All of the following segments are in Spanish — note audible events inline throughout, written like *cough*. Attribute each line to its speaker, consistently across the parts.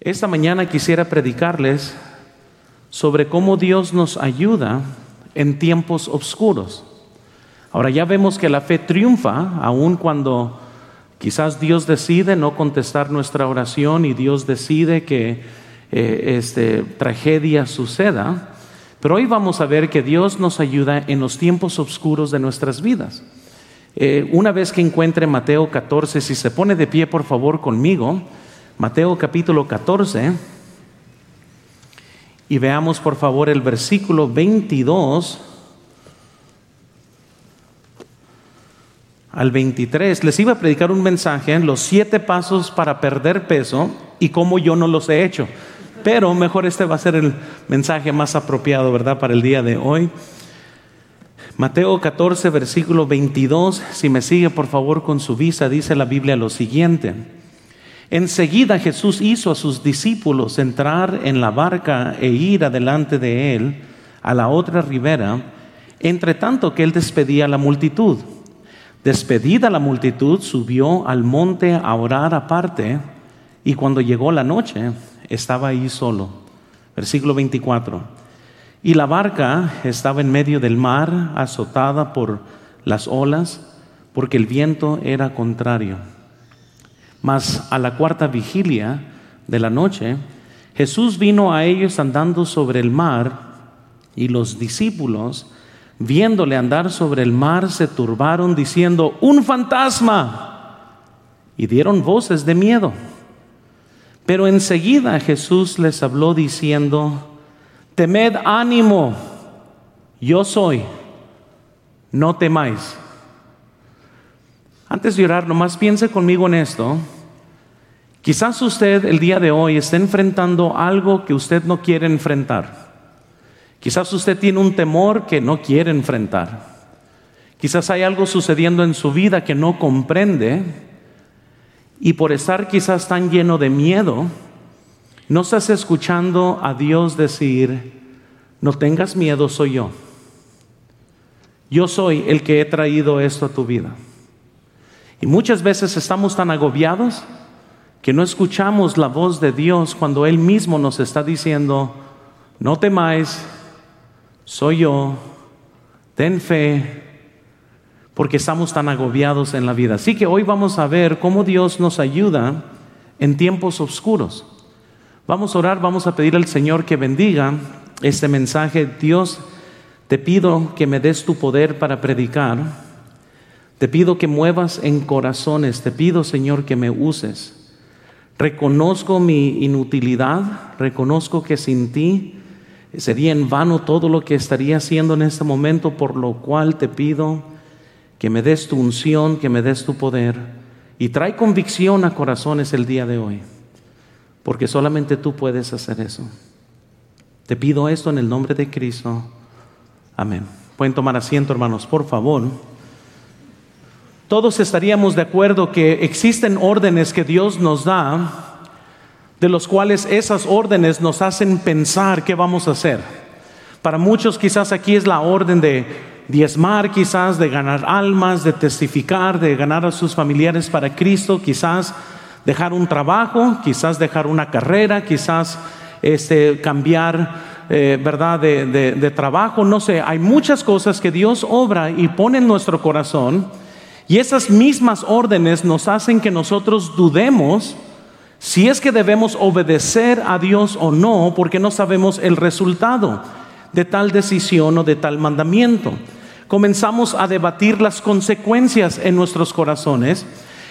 Speaker 1: Esta mañana quisiera predicarles sobre cómo Dios nos ayuda en tiempos oscuros. Ahora ya vemos que la fe triunfa aun cuando quizás Dios decide no contestar nuestra oración y Dios decide que eh, este, tragedia suceda. Pero hoy vamos a ver que Dios nos ayuda en los tiempos oscuros de nuestras vidas. Eh, una vez que encuentre Mateo 14, si se pone de pie por favor conmigo, Mateo capítulo 14, y veamos por favor el versículo 22 al 23. Les iba a predicar un mensaje, en los siete pasos para perder peso y cómo yo no los he hecho. Pero mejor este va a ser el mensaje más apropiado, ¿verdad? Para el día de hoy. Mateo 14, versículo 22, si me sigue por favor con su visa, dice la Biblia lo siguiente. Enseguida Jesús hizo a sus discípulos entrar en la barca e ir adelante de él a la otra ribera, entre tanto que él despedía a la multitud. Despedida la multitud, subió al monte a orar aparte, y cuando llegó la noche, estaba ahí solo. Versículo 24. Y la barca estaba en medio del mar, azotada por las olas, porque el viento era contrario. Mas a la cuarta vigilia de la noche, Jesús vino a ellos andando sobre el mar, y los discípulos, viéndole andar sobre el mar, se turbaron diciendo, un fantasma, y dieron voces de miedo. Pero enseguida Jesús les habló diciendo, temed ánimo, yo soy, no temáis. Antes de orar, nomás piense conmigo en esto. Quizás usted el día de hoy esté enfrentando algo que usted no quiere enfrentar. Quizás usted tiene un temor que no quiere enfrentar. Quizás hay algo sucediendo en su vida que no comprende y por estar quizás tan lleno de miedo, no estás escuchando a Dios decir, no tengas miedo, soy yo. Yo soy el que he traído esto a tu vida. Y muchas veces estamos tan agobiados que no escuchamos la voz de Dios cuando Él mismo nos está diciendo, no temáis, soy yo, ten fe, porque estamos tan agobiados en la vida. Así que hoy vamos a ver cómo Dios nos ayuda en tiempos oscuros. Vamos a orar, vamos a pedir al Señor que bendiga este mensaje. Dios, te pido que me des tu poder para predicar. Te pido que muevas en corazones. Te pido, Señor, que me uses. Reconozco mi inutilidad. Reconozco que sin ti sería en vano todo lo que estaría haciendo en este momento, por lo cual te pido que me des tu unción, que me des tu poder. Y trae convicción a corazones el día de hoy porque solamente tú puedes hacer eso. Te pido esto en el nombre de Cristo. Amén. Pueden tomar asiento, hermanos, por favor. Todos estaríamos de acuerdo que existen órdenes que Dios nos da, de los cuales esas órdenes nos hacen pensar qué vamos a hacer. Para muchos quizás aquí es la orden de diezmar, quizás de ganar almas, de testificar, de ganar a sus familiares para Cristo, quizás dejar un trabajo, quizás dejar una carrera, quizás este, cambiar, eh, ¿verdad?, de, de trabajo, no sé, hay muchas cosas que Dios obra y pone en nuestro corazón y esas mismas órdenes nos hacen que nosotros dudemos si es que debemos obedecer a Dios o no, porque no sabemos el resultado de tal decisión o de tal mandamiento. Comenzamos a debatir las consecuencias en nuestros corazones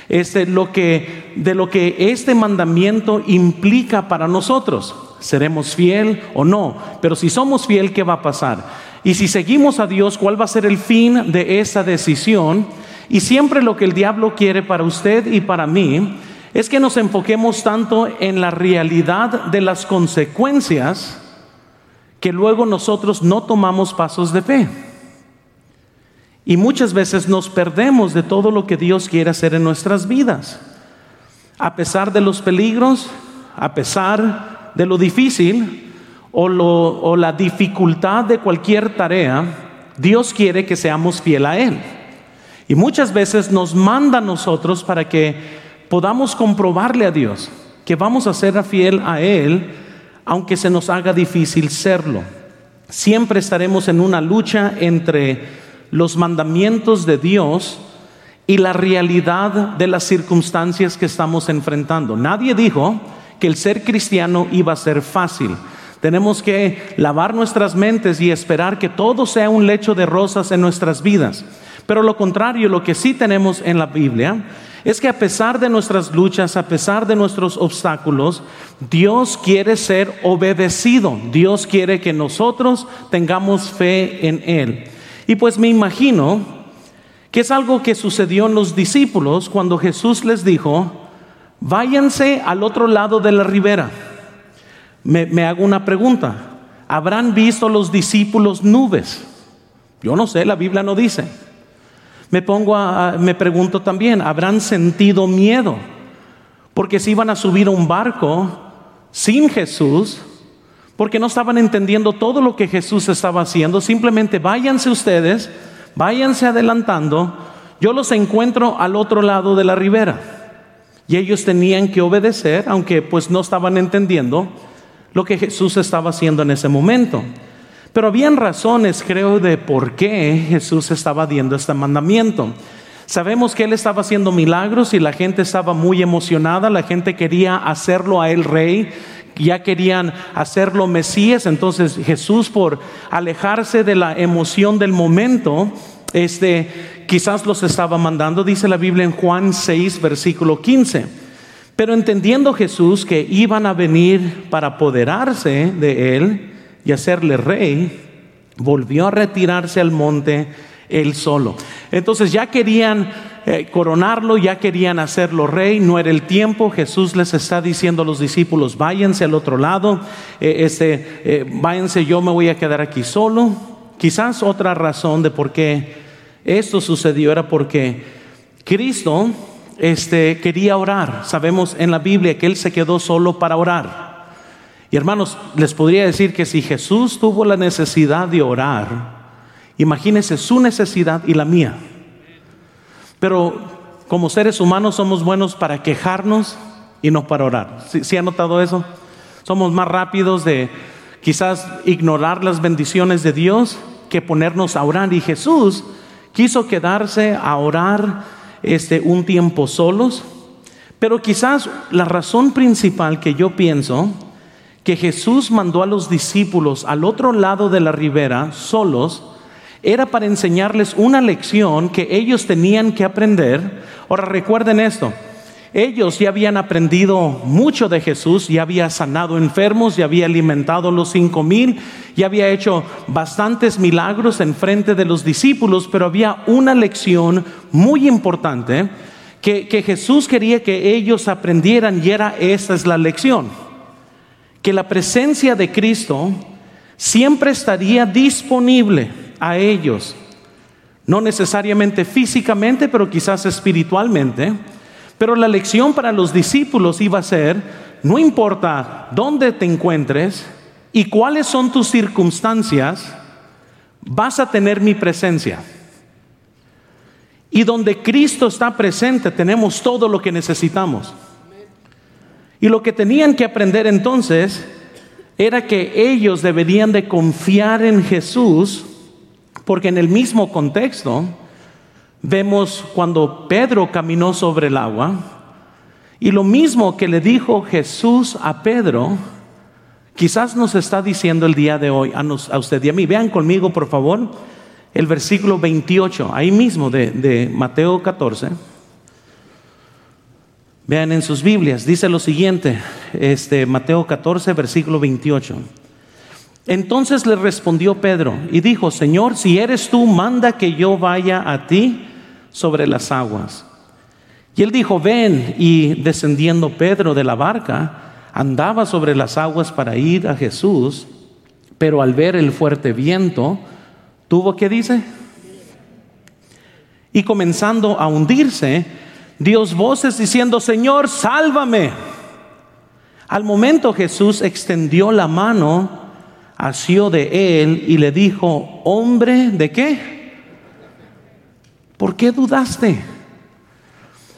Speaker 1: este, lo que, de lo que este mandamiento implica para nosotros. ¿Seremos fiel o no? Pero si somos fiel, ¿qué va a pasar? Y si seguimos a Dios, ¿cuál va a ser el fin de esa decisión? Y siempre lo que el diablo quiere para usted y para mí es que nos enfoquemos tanto en la realidad de las consecuencias que luego nosotros no tomamos pasos de fe. Y muchas veces nos perdemos de todo lo que Dios quiere hacer en nuestras vidas. A pesar de los peligros, a pesar de lo difícil o, la dificultad de cualquier tarea, Dios quiere que seamos fiel a Él. Y muchas veces nos manda a nosotros para que podamos comprobarle a Dios que vamos a ser fiel a Él, aunque se nos haga difícil serlo. Siempre estaremos en una lucha entre los mandamientos de Dios y la realidad de las circunstancias que estamos enfrentando. Nadie dijo que el ser cristiano iba a ser fácil. Tenemos que lavar nuestras mentes y esperar que todo sea un lecho de rosas en nuestras vidas. Pero lo contrario, lo que sí tenemos en la Biblia es que a pesar de nuestras luchas, a pesar de nuestros obstáculos, Dios quiere ser obedecido. Dios quiere que nosotros tengamos fe en Él. Y pues me imagino que es algo que sucedió en los discípulos cuando Jesús les dijo, váyanse al otro lado de la ribera. Me, hago una pregunta, ¿habrán visto los discípulos nubes? Yo no sé, la Biblia no dice. Me pongo a, me pregunto también, ¿habrán sentido miedo? Porque si iban a subir a un barco sin Jesús, porque no estaban entendiendo todo lo que Jesús estaba haciendo, simplemente váyanse ustedes váyanse adelantando, yo los encuentro al otro lado de la ribera. Y ellos tenían que obedecer, aunque pues no estaban entendiendo lo que Jesús estaba haciendo en ese momento. Pero habían razones, creo, de por qué Jesús estaba dando este mandamiento. Sabemos que Él estaba haciendo milagros y la gente estaba muy emocionada, la gente quería hacerlo a Él rey, ya querían hacerlo Mesías, entonces Jesús por alejarse de la emoción del momento, este, quizás los estaba mandando, dice la Biblia en Juan 6, versículo 15. Pero entendiendo Jesús que iban a venir para apoderarse de él y hacerle rey, volvió a retirarse al monte él solo. Entonces ya querían eh, coronarlo, ya querían hacerlo rey, no era el tiempo. Jesús les está diciendo a los discípulos, váyanse al otro lado, eh, este, eh, váyanse, yo me voy a quedar aquí solo. Quizás otra razón de por qué esto sucedió era porque Cristo este, quería orar. Sabemos en la Biblia que Él se quedó solo para orar. Y hermanos, les podría decir que si Jesús tuvo la necesidad de orar, imagínense su necesidad y la mía. Pero como seres humanos somos buenos para quejarnos y no para orar. ¿Sí, ha notado eso? Somos más rápidos de quizás ignorar las bendiciones de Dios que ponernos a orar. Y Jesús quiso quedarse a orar este, un tiempo solos. Pero quizás la razón principal que yo pienso que Jesús mandó a los discípulos al otro lado de la ribera solos era para enseñarles una lección que ellos tenían que aprender. Ahora recuerden esto, ellos ya habían aprendido mucho de Jesús, ya había sanado enfermos, ya había alimentado a los cinco mil, ya había hecho bastantes milagros en frente de los discípulos, pero había una lección muy importante que, que Jesús quería que ellos aprendieran y era esta es la lección, que la presencia de Cristo siempre estaría disponible a ellos, no necesariamente físicamente, pero quizás espiritualmente. Pero la lección para los discípulos iba a ser, no importa dónde te encuentres y cuáles son tus circunstancias, vas a tener mi presencia. Y donde Cristo está presente tenemos todo lo que necesitamos. Y lo que tenían que aprender entonces era que ellos deberían de confiar en Jesús porque en el mismo contexto vemos cuando Pedro caminó sobre el agua y lo mismo que le dijo Jesús a Pedro, quizás nos está diciendo el día de hoy a, usted y a mí. Vean conmigo, por favor, el versículo 28, ahí mismo de, de Mateo 14. Vean en sus Biblias, dice lo siguiente, este, Mateo 14, versículo 28. Entonces le respondió Pedro y dijo, Señor, si eres tú, manda que yo vaya a ti sobre las aguas. Y él dijo, ven, y descendiendo Pedro de la barca, andaba sobre las aguas para ir a Jesús, pero al ver el fuerte viento, tuvo que dice, y comenzando a hundirse, dio voces diciendo, Señor, sálvame. Al momento Jesús extendió la mano, asió de él y le dijo, hombre, ¿de qué? ¿Por qué dudaste?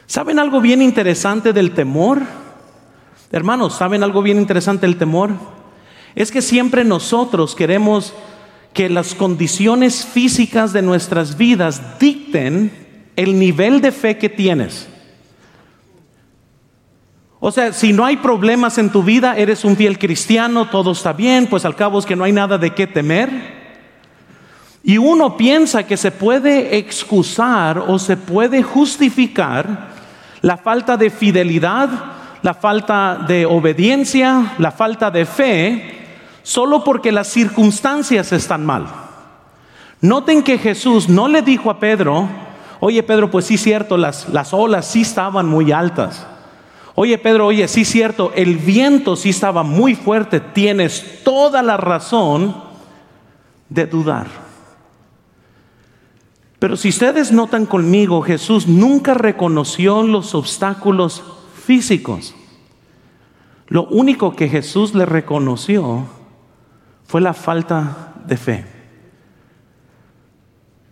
Speaker 1: ¿Saben algo bien interesante del temor? Hermanos, ¿saben algo bien interesante el temor? Es que siempre nosotros queremos que las condiciones físicas de nuestras vidas dicten el nivel de fe que tienes. O sea, si no hay problemas en tu vida, eres un fiel cristiano, todo está bien, pues al cabo es que no hay nada de qué temer. Y uno piensa que se puede excusar o se puede justificar la falta de fidelidad, la falta de obediencia, la falta de fe, solo porque las circunstancias están mal. Noten que Jesús no le dijo a Pedro, oye Pedro, pues sí cierto, las, las olas sí estaban muy altas. Oye Pedro, oye, sí cierto, el viento sí estaba muy fuerte, tienes toda la razón de dudar. Pero si ustedes notan conmigo, Jesús nunca reconoció los obstáculos físicos. Lo único que Jesús le reconoció fue la falta de fe.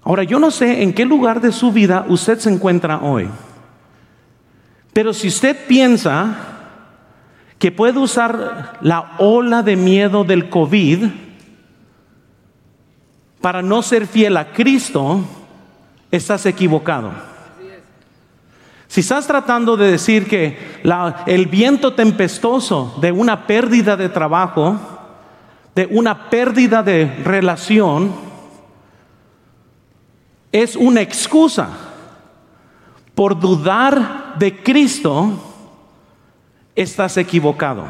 Speaker 1: Ahora, yo no sé en qué lugar de su vida usted se encuentra hoy, pero si usted piensa que puede usar la ola de miedo del COVID para no ser fiel a Cristo, estás equivocado. Si estás tratando de decir que el viento tempestoso de una pérdida de trabajo, de una pérdida de relación es una excusa por dudar de Cristo, estás equivocado.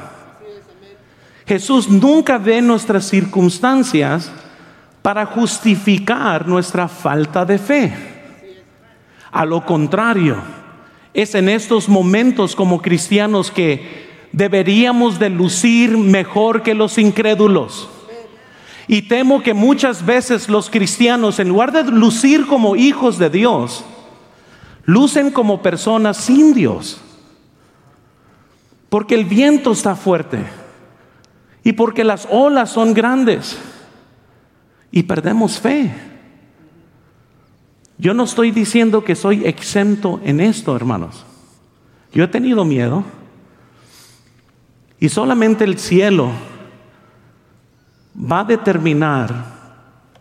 Speaker 1: Jesús nunca ve nuestras circunstancias para justificar nuestra falta de fe. A lo contrario, es en estos momentos como cristianos que deberíamos de lucir mejor que los incrédulos. Y temo que muchas veces los cristianos, en lugar de lucir como hijos de Dios, lucen como personas sin Dios. Porque el viento está fuerte y porque las olas son grandes y perdemos fe. Yo no estoy diciendo que soy exento en esto, hermanos. Yo he tenido miedo. Y solamente el cielo va a determinar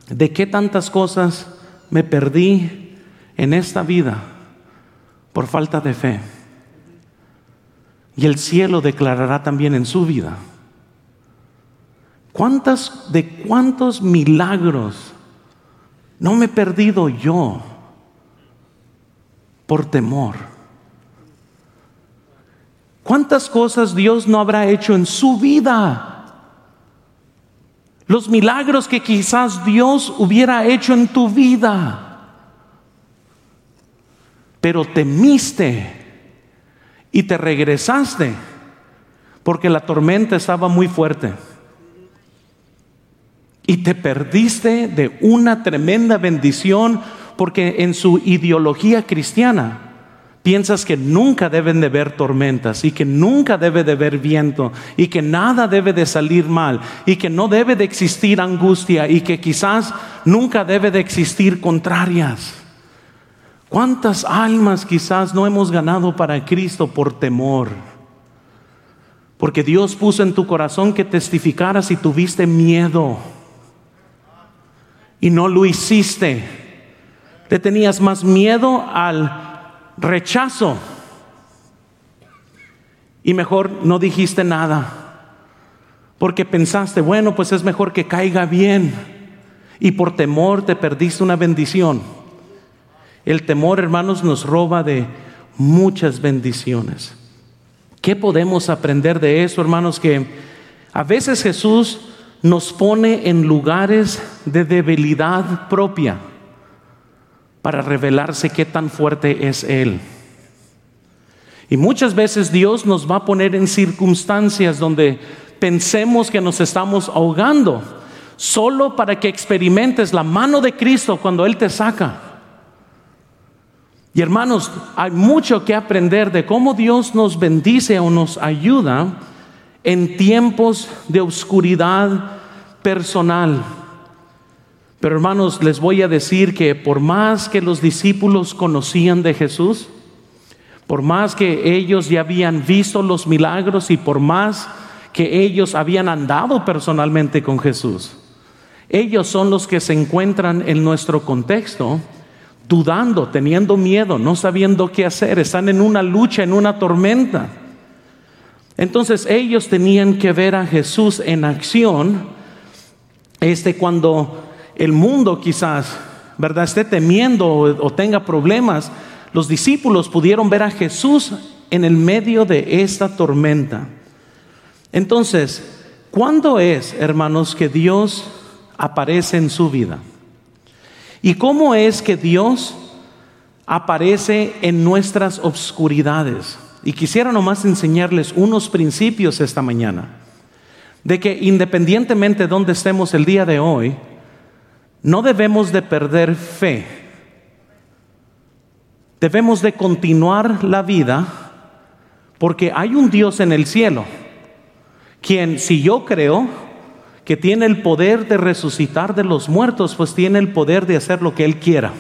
Speaker 1: de qué tantas cosas me perdí en esta vida por falta de fe. Y el cielo declarará también en su vida. ¿Cuántas de cuántos milagros no me he perdido yo por temor? ¿Cuántas cosas Dios no habrá hecho en su vida? Los milagros que quizás Dios hubiera hecho en tu vida. Pero temiste y te regresaste porque la tormenta estaba muy fuerte. Y te perdiste de una tremenda bendición porque en su ideología cristiana piensas que nunca deben de haber tormentas y que nunca debe de haber viento y que nada debe de salir mal y que no debe de existir angustia y que quizás nunca debe de existir contrarias. ¿Cuántas almas quizás no hemos ganado para Cristo por temor? Porque Dios puso en tu corazón que testificaras y tuviste miedo y no lo hiciste. Te tenías más miedo al rechazo. Y mejor no dijiste nada. Porque pensaste, bueno, pues es mejor que caiga bien. Y por temor te perdiste una bendición. El temor, hermanos, nos roba de muchas bendiciones. ¿Qué podemos aprender de eso, hermanos? Que a veces Jesús nos pone en lugares de debilidad propia para revelarse qué tan fuerte es Él. Y muchas veces Dios nos va a poner en circunstancias donde pensemos que nos estamos ahogando, solo para que experimentes la mano de Cristo cuando Él te saca. Y hermanos, hay mucho que aprender de cómo Dios nos bendice o nos ayuda en tiempos de oscuridad personal. Pero hermanos, les voy a decir que por más que los discípulos conocían de Jesús, por más que ellos ya habían visto los milagros y por más que ellos habían andado personalmente con Jesús, ellos son los que se encuentran en nuestro contexto dudando, teniendo miedo, no sabiendo qué hacer, están en una lucha, en una tormenta. Entonces ellos tenían que ver a Jesús en acción, este cuando el mundo quizás, ¿verdad?, esté temiendo o, o tenga problemas, los discípulos pudieron ver a Jesús en el medio de esta tormenta. Entonces, ¿cuándo es, hermanos, que Dios aparece en su vida? ¿Y cómo es que Dios aparece en nuestras obscuridades? Y quisiera nomás enseñarles unos principios esta mañana, de que independientemente de donde estemos el día de hoy, no debemos de perder fe. Debemos de continuar la vida porque hay un Dios en el cielo, quien si yo creo, que tiene el poder de resucitar de los muertos, pues tiene el poder de hacer lo que Él quiera.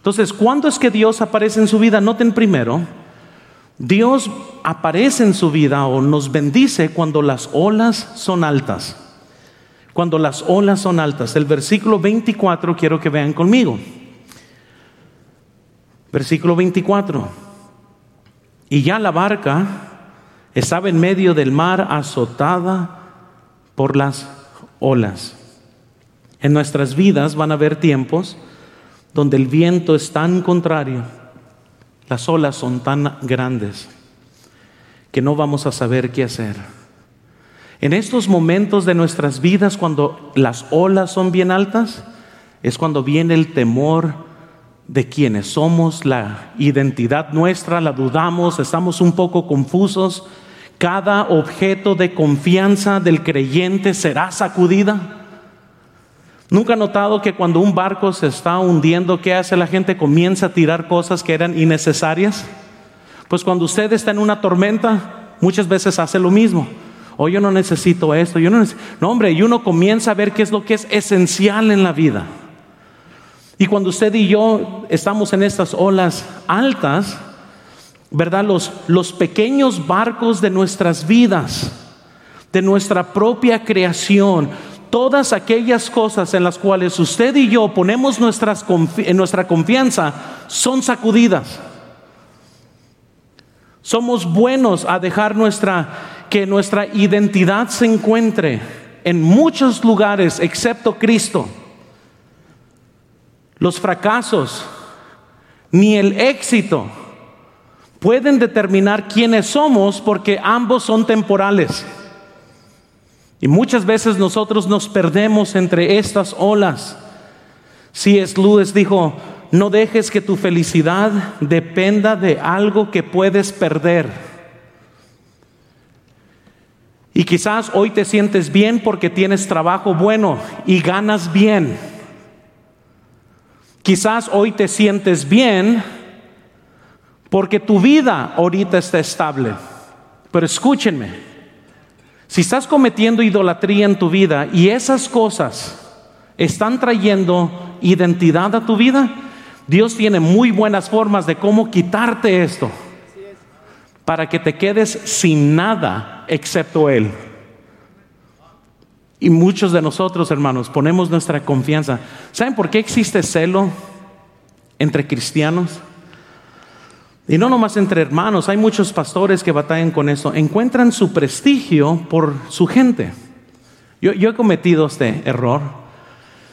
Speaker 1: Entonces, ¿cuándo es que Dios aparece en su vida? Noten primero, Dios aparece en su vida o nos bendice cuando las olas son altas. Cuando las olas son altas. El versículo 24 quiero que vean conmigo. Versículo 24. Y ya la barca estaba en medio del mar azotada por las olas. En nuestras vidas van a haber tiempos donde el viento es tan contrario, las olas son tan grandes, que no vamos a saber qué hacer. En estos momentos de nuestras vidas, cuando las olas son bien altas, es cuando viene el temor de quienes somos, la identidad nuestra, la dudamos, estamos un poco confusos, cada objeto de confianza del creyente será sacudida. ¿Nunca ha notado que cuando un barco se está hundiendo, ¿qué hace la gente? Comienza a tirar cosas que eran innecesarias. Pues cuando usted está en una tormenta, muchas veces hace lo mismo. Oh, yo no necesito esto, yo no. No, hombre, y uno comienza a ver qué es lo que es esencial en la vida. Y cuando usted y yo estamos en estas olas altas, ¿verdad? Los, los pequeños barcos de nuestras vidas, de nuestra propia creación, todas aquellas cosas en las cuales usted y yo ponemos nuestras, en nuestra confianza son sacudidas. Somos buenos a dejar nuestra que nuestra identidad se encuentre en muchos lugares excepto Cristo. Los fracasos, ni el éxito pueden determinar quiénes somos porque ambos son temporales. Y muchas veces nosotros nos perdemos entre estas olas. es Lewis dijo, no dejes que tu felicidad dependa de algo que puedes perder. Y quizás hoy te sientes bien porque tienes trabajo bueno y ganas bien. Quizás hoy te sientes bien porque tu vida ahorita está estable. Pero escúchenme, si estás cometiendo idolatría en tu vida y esas cosas están trayendo identidad a tu vida, Dios tiene muy buenas formas de cómo quitarte esto para que te quedes sin nada excepto Él. Y muchos de nosotros, hermanos, ponemos nuestra confianza. ¿Saben por qué existe celo entre cristianos? Y no nomás entre hermanos, hay muchos pastores que batallan con eso. Encuentran su prestigio por su gente. Yo, he cometido este error.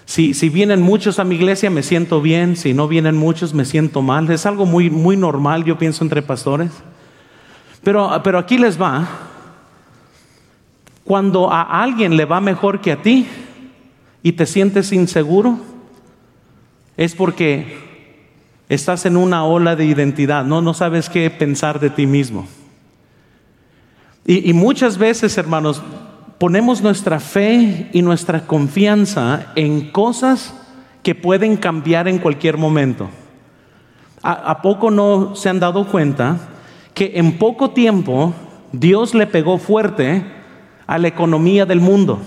Speaker 1: Si, si, vienen muchos a mi iglesia me siento bien, si no vienen muchos me siento mal. Es algo muy, muy normal, yo pienso, entre pastores. Pero, pero aquí les va. Cuando a alguien le va mejor que a ti y te sientes inseguro, es porque Estás en una ola de identidad, no, no sabes qué pensar de ti mismo. Y, muchas veces, hermanos, ponemos nuestra fe y nuestra confianza en cosas que pueden cambiar en cualquier momento. ¿A, ¿A, poco no se han dado cuenta que en poco tiempo Dios le pegó fuerte a la economía del mundo?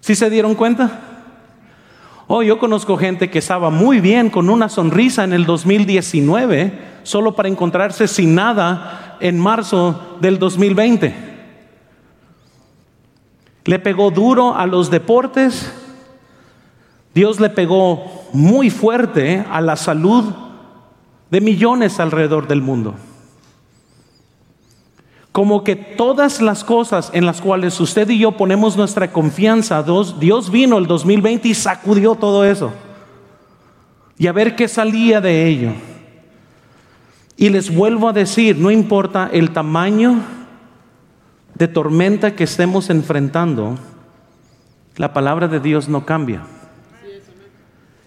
Speaker 1: ¿Sí se dieron cuenta? Oh, yo conozco gente que estaba muy bien con una sonrisa en el 2019, solo para encontrarse sin nada en marzo del 2020. Le pegó duro a los deportes, Dios le pegó muy fuerte a la salud de millones alrededor del mundo. Como que todas las cosas en las cuales usted y yo ponemos nuestra confianza, Dios, vino el 2020 y sacudió todo eso. Y a ver qué salía de ello. Y les vuelvo a decir, no importa el tamaño de tormenta que estemos enfrentando, la palabra de Dios no cambia.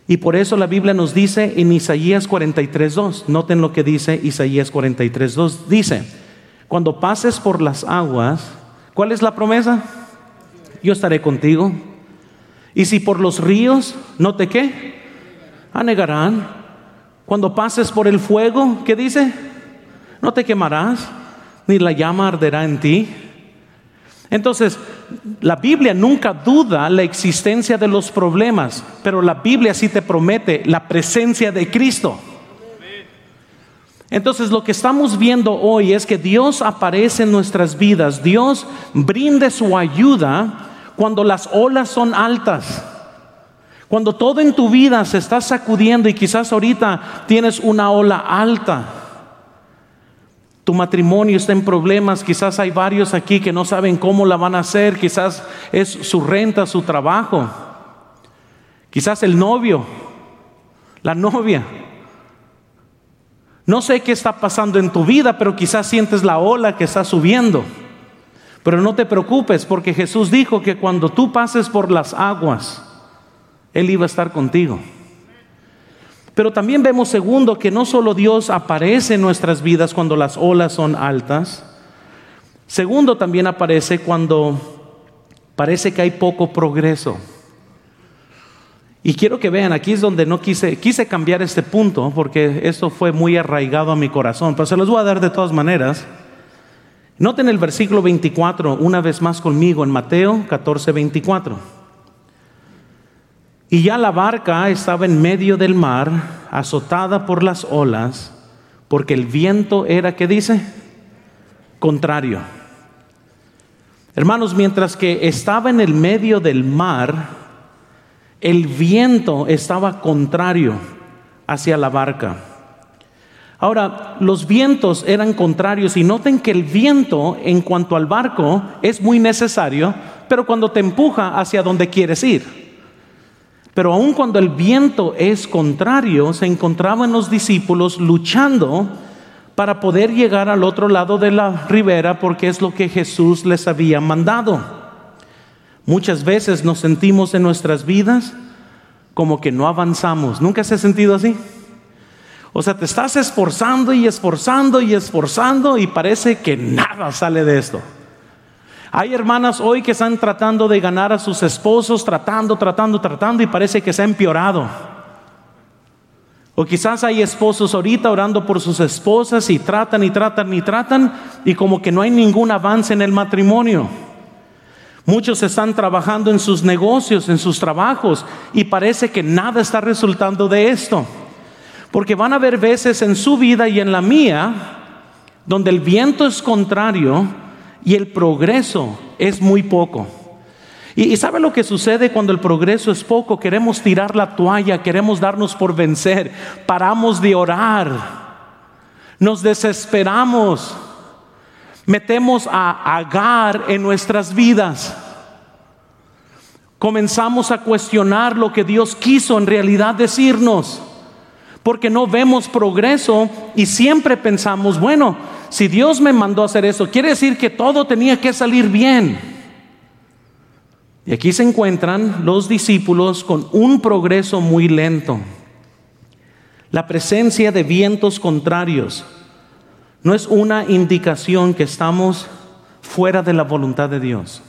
Speaker 1: Y por eso la Biblia nos dice en Isaías 43.2, noten lo que dice Isaías 43.2, dice, cuando pases por las aguas, ¿cuál es la promesa? Yo estaré contigo. Y si por los ríos, no te qué, anegarán. Cuando pases por el fuego, ¿qué dice? No te quemarás, ni la llama arderá en ti. Entonces, la Biblia nunca duda la existencia de los problemas, pero la Biblia sí te promete la presencia de Cristo. Entonces lo que estamos viendo hoy es que Dios aparece en nuestras vidas, Dios brinde su ayuda cuando las olas son altas, cuando todo en tu vida se está sacudiendo y quizás ahorita tienes una ola alta. Tu matrimonio está en problemas, quizás hay varios aquí que no saben cómo la van a hacer, quizás es su renta, su trabajo, quizás el novio, la novia. No sé qué está pasando en tu vida, pero quizás sientes la ola que está subiendo. Pero no te preocupes porque Jesús dijo que cuando tú pases por las aguas, Él iba a estar contigo. Pero también vemos, segundo, que no solo Dios aparece en nuestras vidas cuando las olas son altas, segundo, también aparece cuando parece que hay poco progreso. Y quiero que vean, aquí es donde no quise, quise cambiar este punto, porque esto fue muy arraigado a mi corazón, pero se los voy a dar de todas maneras. Noten el versículo 24, una vez más conmigo, en Mateo 14, 24. Y ya la barca estaba en medio del mar, azotada por las olas, porque el viento era, ¿qué dice? Contrario. Hermanos, mientras que estaba en el medio del mar, el viento estaba contrario hacia la barca. Ahora, los vientos eran contrarios y noten que el viento en cuanto al barco es muy necesario, pero cuando te empuja hacia donde quieres ir. Pero aun cuando el viento es contrario, se encontraban los discípulos luchando para poder llegar al otro lado de la ribera porque es lo que Jesús les había mandado. Muchas veces nos sentimos en nuestras vidas como que no avanzamos. ¿Nunca se ha sentido así? O sea, te estás esforzando y esforzando y esforzando y parece que nada sale de esto. Hay hermanas hoy que están tratando de ganar a sus esposos, tratando, tratando, tratando y parece que se ha empeorado. O quizás hay esposos ahorita orando por sus esposas y tratan y tratan y tratan y como que no hay ningún avance en el matrimonio. Muchos están trabajando en sus negocios, en sus trabajos y parece que nada está resultando de esto. Porque van a haber veces en su vida y en la mía donde el viento es contrario y el progreso es muy poco. Y, sabe lo que sucede cuando el progreso es poco? Queremos tirar la toalla, queremos darnos por vencer, paramos de orar, nos desesperamos, metemos a Agar en nuestras vidas. Comenzamos a cuestionar lo que Dios quiso en realidad decirnos, porque no vemos progreso y siempre pensamos, bueno, si Dios me mandó a hacer eso, quiere decir que todo tenía que salir bien. Y aquí se encuentran los discípulos con un progreso muy lento. La presencia de vientos contrarios no es una indicación que estamos fuera de la voluntad de Dios.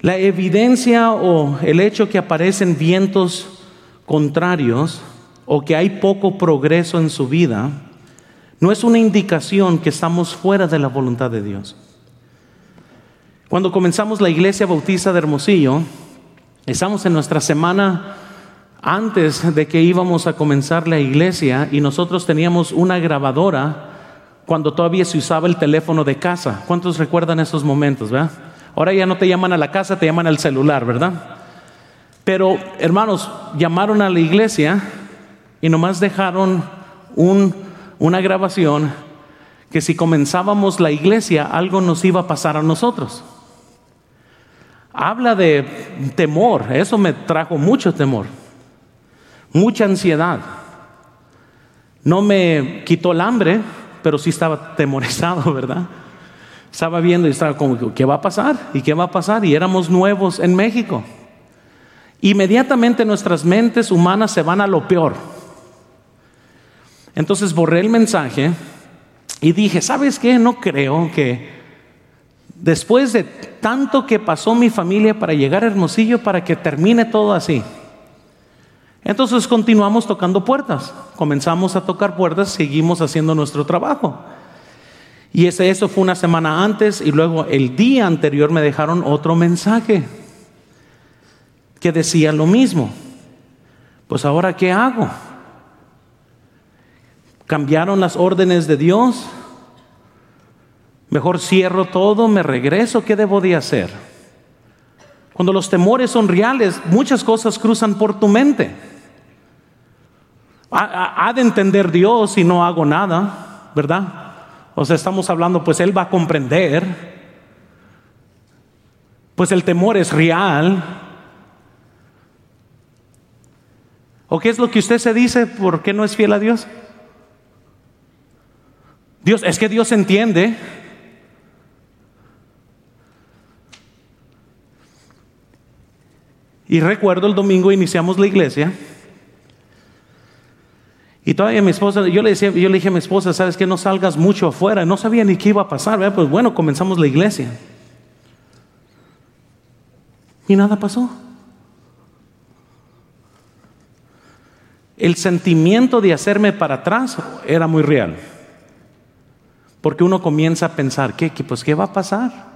Speaker 1: La evidencia o el hecho que aparecen vientos contrarios o que hay poco progreso en su vida no es una indicación que estamos fuera de la voluntad de Dios. Cuando comenzamos la iglesia bautista de Hermosillo, Estamos en nuestra semana antes de que íbamos a comenzar la iglesia y nosotros teníamos una grabadora cuando todavía se usaba el teléfono de casa. ¿Cuántos recuerdan esos momentos, verdad? Ahora ya no te llaman a la casa, te llaman al celular, ¿verdad? Pero hermanos, llamaron a la iglesia y nomás dejaron una grabación que si comenzábamos la iglesia algo nos iba a pasar a nosotros. Habla de temor, eso me trajo mucho temor, mucha ansiedad. No me quitó el hambre, pero sí estaba temorizado, *laughs* ¿verdad? Estaba viendo y estaba como, ¿qué va a pasar? ¿Y qué va a pasar? Y éramos nuevos en México. Inmediatamente nuestras mentes humanas se van a lo peor. Entonces borré el mensaje y dije, ¿sabes qué? No creo que después de tanto que pasó mi familia para llegar a Hermosillo, para que termine todo así. Entonces continuamos tocando puertas, comenzamos a tocar puertas, seguimos haciendo nuestro trabajo. Y ese, eso fue una semana antes y luego el día anterior me dejaron otro mensaje que decía lo mismo. Pues ahora, ¿qué hago? Cambiaron las órdenes de Dios. Mejor cierro todo, me regreso, ¿qué debo de hacer? Cuando los temores son reales, muchas cosas cruzan por tu mente. Ha, de entender Dios si no hago nada, ¿verdad? O sea, estamos hablando, pues Él va a comprender. Pues el temor es real. ¿O qué es lo que usted se dice? ¿Por qué no es fiel a Dios? Dios, es que Dios entiende. Y recuerdo el domingo iniciamos la iglesia. Y todavía mi esposa, yo le decía, yo le dije a mi esposa, sabes que no salgas mucho afuera. No sabía ni qué iba a pasar, Pues bueno, comenzamos la iglesia. Y nada pasó. El sentimiento de hacerme para atrás era muy real. Porque uno comienza a pensar, ¿qué, qué, pues, ¿qué va a pasar?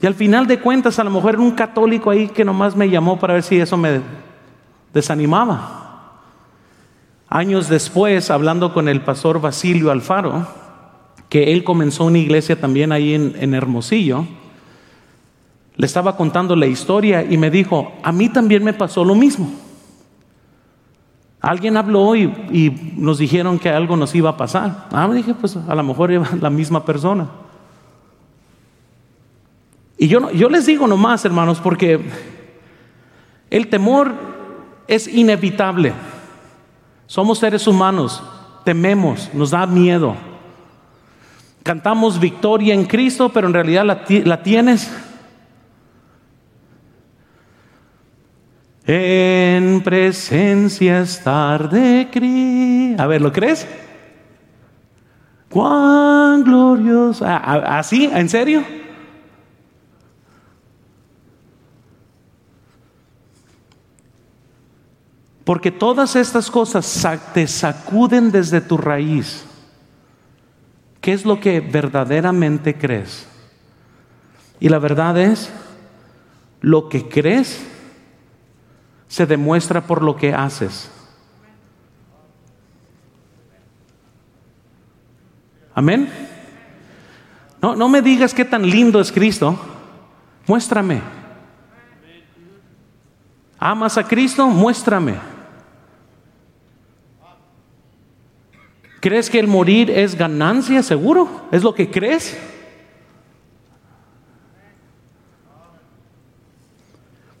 Speaker 1: Y al final de cuentas, a lo mejor era un católico ahí que nomás me llamó para ver si eso me desanimaba. Años después, hablando con el pastor Basilio Alfaro, que él comenzó una iglesia también ahí en, Hermosillo, le estaba contando la historia y me dijo, a mí también me pasó lo mismo. Alguien habló y, y, nos dijeron que algo nos iba a pasar. Ah, me dije, pues a lo mejor era *laughs* la misma persona. Y yo, yo les digo nomás, hermanos, porque el temor es inevitable. Somos seres humanos, tememos, nos da miedo. Cantamos victoria en Cristo, pero en realidad la, la tienes En presencia estar de Cristo. A ver, ¿lo crees? Cuán glorioso. Ah, ah, ¿Así? ¿En serio? Porque todas estas cosas te sacuden desde tu raíz. ¿Qué es lo que verdaderamente crees? Y la verdad es, lo que crees se demuestra por lo que haces. Amén. No, no me digas qué tan lindo es Cristo. Muéstrame. ¿Amas a Cristo? Muéstrame. ¿Crees que el morir es ganancia? ¿Seguro? ¿Es lo que crees?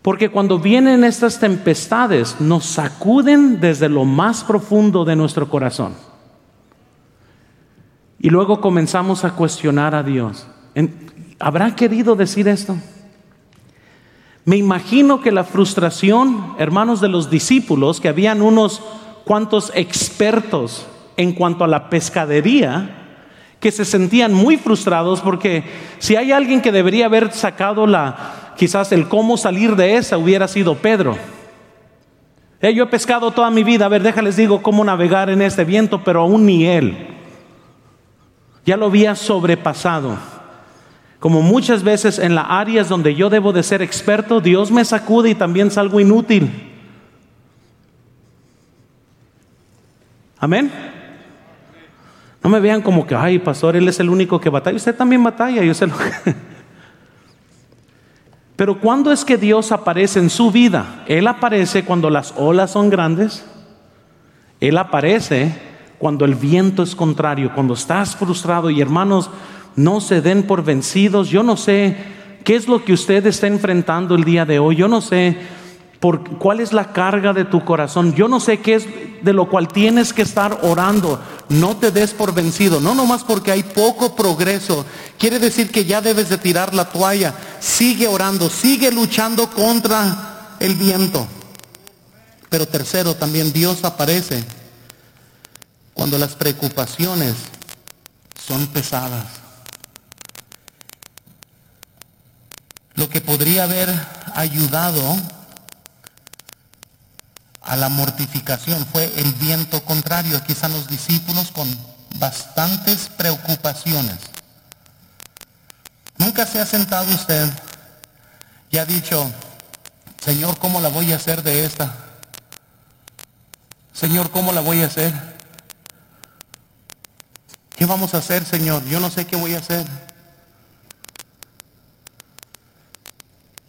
Speaker 1: Porque cuando vienen estas tempestades nos sacuden desde lo más profundo de nuestro corazón. Y luego comenzamos a cuestionar a Dios. ¿Habrá querido decir esto? Me imagino que la frustración, hermanos de los discípulos, que habían unos cuantos expertos en cuanto a la pescadería, que se sentían muy frustrados porque si hay alguien que debería haber sacado la, quizás el cómo salir de esa hubiera sido Pedro. Eh, yo he pescado toda mi vida, a ver, déjales digo cómo navegar en este viento, pero aún ni él. Ya lo había sobrepasado. como muchas veces en las áreas donde yo debo de ser experto, Dios me sacude y también salgo inútil. Amén. No me vean como que, ay, pastor, él es el único que batalla. Usted también batalla, yo sé lo que... *laughs* Pero ¿cuándo es que Dios aparece en su vida? Él aparece cuando las olas son grandes. Él aparece cuando el viento es contrario, cuando estás frustrado. Y hermanos, no se den por vencidos. Yo no sé qué es lo que usted está enfrentando el día de hoy. Yo no sé por cuál es la carga de tu corazón. Yo no sé qué es de lo cual tienes que estar orando. No te des por vencido. No nomás porque hay poco progreso. Quiere decir que ya debes de tirar la toalla. Sigue orando, sigue luchando contra el viento. Pero tercero, también Dios aparece cuando las preocupaciones son pesadas. lo que podría haber ayudado a la mortificación fue el viento contrario. Aquí están los discípulos con bastantes preocupaciones. Nunca se ha sentado usted y ha dicho, Señor, ¿cómo la voy a hacer de esta? Señor, ¿cómo la voy a hacer? ¿Qué vamos a hacer, Señor? Yo no sé qué voy a hacer.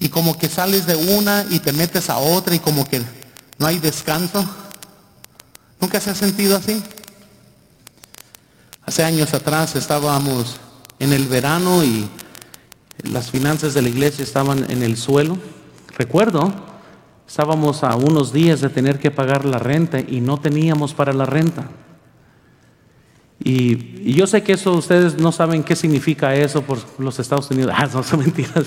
Speaker 1: y como que sales de una y te metes a otra y como que no hay descanso. ¿Nunca se ha sentido así? Hace años atrás estábamos en el verano y las finanzas de la iglesia estaban en el suelo. Recuerdo, estábamos a unos días de tener que pagar la renta y no teníamos para la renta. Y, yo sé que eso ustedes no saben qué significa eso por los Estados Unidos. *laughs* Ah, no son mentiras.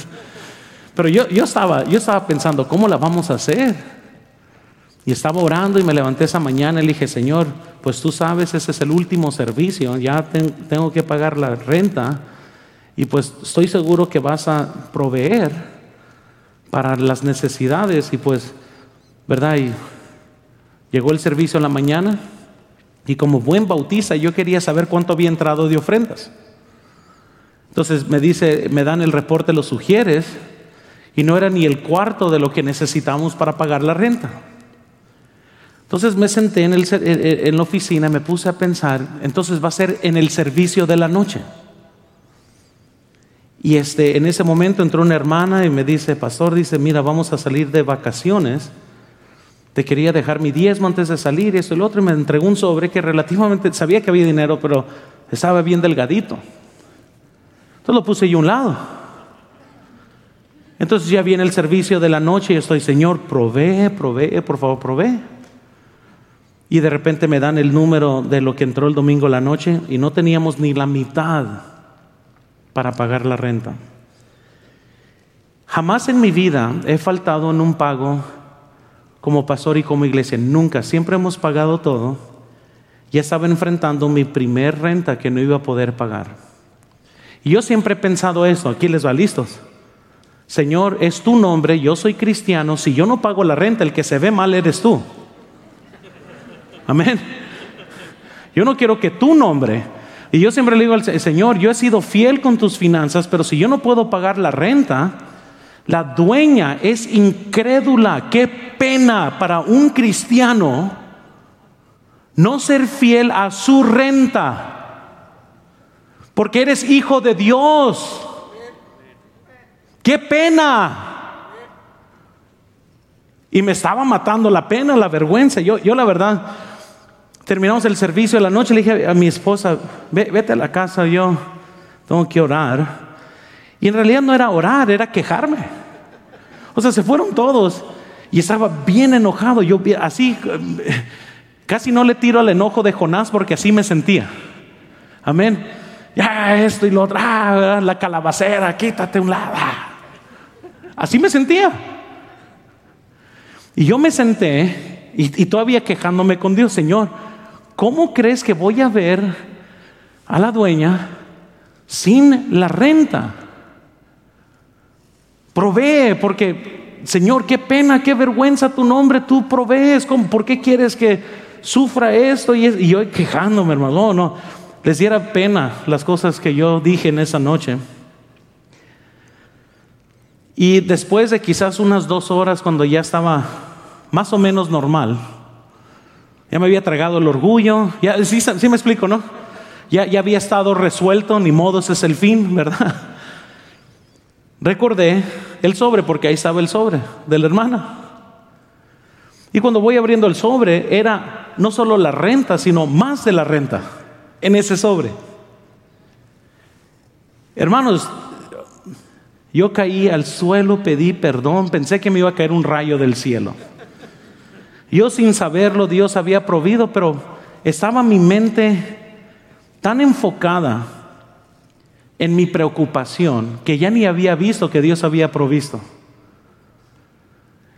Speaker 1: Pero yo, yo, estaba, yo estaba pensando, ¿cómo la vamos a hacer? Y estaba orando y me levanté esa mañana y le dije, Señor, pues tú sabes, ese es el último servicio, ya tengo que pagar la renta y pues estoy seguro que vas a proveer para las necesidades y pues, ¿verdad? Y llegó el servicio en la mañana y como buen bautiza yo quería saber cuánto había entrado de ofrendas. Entonces me dice, me dan el reporte, lo sugieres y no era ni el cuarto de lo que necesitamos para pagar la renta. Entonces me senté en, en la oficina, me puse a pensar, entonces va a ser en el servicio de la noche. Y este, en ese momento entró una hermana y me dice, pastor, dice, mira, vamos a salir de vacaciones. Te quería dejar mi diezmo antes de salir y eso y el otro. Y me entregó un sobre que relativamente, sabía que había dinero, pero estaba bien delgadito. Entonces lo puse yo a un lado. Entonces ya viene el servicio de la noche y estoy, Señor, provee, provee, por favor, provee. Y de repente me dan el número de lo que entró el domingo la noche y no teníamos ni la mitad para pagar la renta. Jamás en mi vida he faltado en un pago como pastor y como iglesia. Nunca, siempre hemos pagado todo. Ya estaba enfrentando mi primer renta que no iba a poder pagar. Y yo siempre he pensado eso, aquí les va listos. Señor, es tu nombre, yo soy cristiano, si yo no pago la renta, el que se ve mal eres tú. Amén. Yo no quiero que tu nombre, y yo siempre le digo al Señor, yo he sido fiel con tus finanzas, pero si yo no puedo pagar la renta, la dueña es incrédula. Qué pena para un cristiano no ser fiel a su renta, porque eres hijo de Dios. ¡Qué pena! Y me estaba matando la pena, la vergüenza. Yo, yo la verdad, terminamos el servicio de la noche, le dije a mi esposa, vete a la casa, yo tengo que orar. Y en realidad no era orar, era quejarme. O sea, se fueron todos y estaba bien enojado. Yo así, casi no le tiro al enojo de Jonás porque así me sentía. Amén. Ya esto y lo otro, ah, la calabacera, quítate un lado. Ah. Así me sentía. Y yo me senté y, todavía quejándome con Dios, Señor, ¿cómo crees que voy a ver a la dueña sin la renta? Provee, porque, Señor, qué pena, qué vergüenza tu nombre, tú provees, ¿por qué quieres que sufra esto? Y, yo quejándome, hermano, no, no, les diera pena las cosas que yo dije en esa noche. Y después de quizás unas dos horas, cuando ya estaba más o menos normal, ya me había tragado el orgullo, ya, sí, sí me explico, ¿no? Ya, ya había estado resuelto, ni modo, ese es el fin, ¿verdad? *laughs* Recordé el sobre, porque ahí estaba el sobre de la hermana. Y cuando voy abriendo el sobre, era no solo la renta, sino más de la renta en ese sobre. Hermanos, yo caí al suelo, pedí perdón, pensé que me iba a caer un rayo del cielo. Yo sin saberlo, Dios había provido, pero estaba mi mente tan enfocada en mi preocupación que ya ni había visto que Dios había provisto.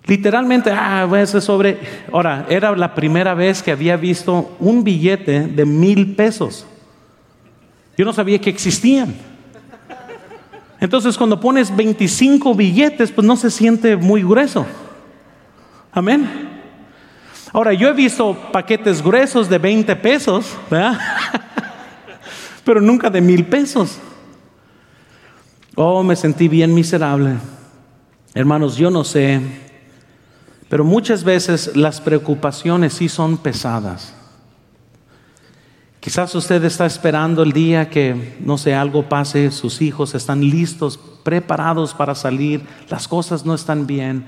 Speaker 1: Literalmente, ah, ese sobre. Ahora, era la primera vez que había visto un billete de mil pesos. Yo no sabía que existían. Entonces, cuando pones 25 billetes, pues no se siente muy grueso. Amén. Ahora, yo he visto paquetes gruesos de 20 pesos, ¿verdad? *laughs* Pero nunca de mil pesos. Oh, me sentí bien miserable. Hermanos, yo no sé pero muchas veces las preocupaciones sí son pesadas. Quizás usted está esperando el día que, no sé, algo pase, sus hijos están listos, preparados para salir, las cosas no están bien,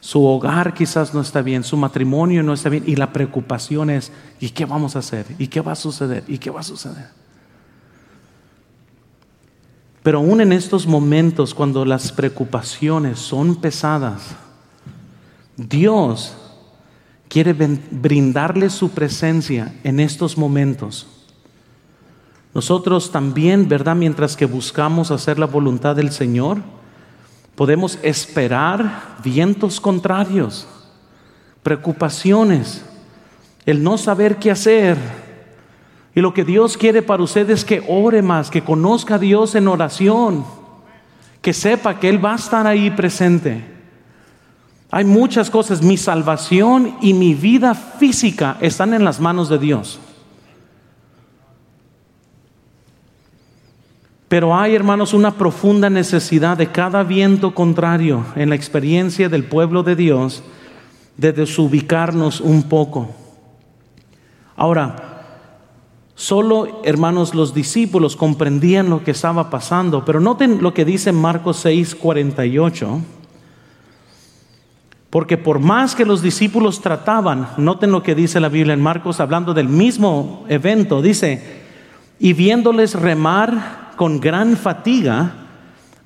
Speaker 1: su hogar quizás no está bien, su matrimonio no está bien y la preocupación es, ¿y qué vamos a hacer? ¿Y qué va a suceder? ¿Y qué va a suceder? Pero aún en estos momentos, cuando las preocupaciones son pesadas, Dios quiere brindarle su presencia en estos momentos. Nosotros también, ¿verdad? Mientras que buscamos hacer la voluntad del Señor, podemos esperar vientos contrarios, preocupaciones, el no saber qué hacer. Y lo que Dios quiere para usted es que ore más, que conozca a Dios en oración, que sepa que Él va a estar ahí presente. Hay muchas cosas. Mi salvación y mi vida física están en las manos de Dios. Pero hay, hermanos, una profunda necesidad de cada viento contrario en la experiencia del pueblo de Dios de desubicarnos un poco. Ahora, solo, hermanos, los discípulos comprendían lo que estaba pasando, pero noten lo que dice Marcos 6, 48. Porque por más que los discípulos trataban, noten lo que dice la Biblia en Marcos, hablando del mismo evento, dice, y viéndoles remar con gran fatiga,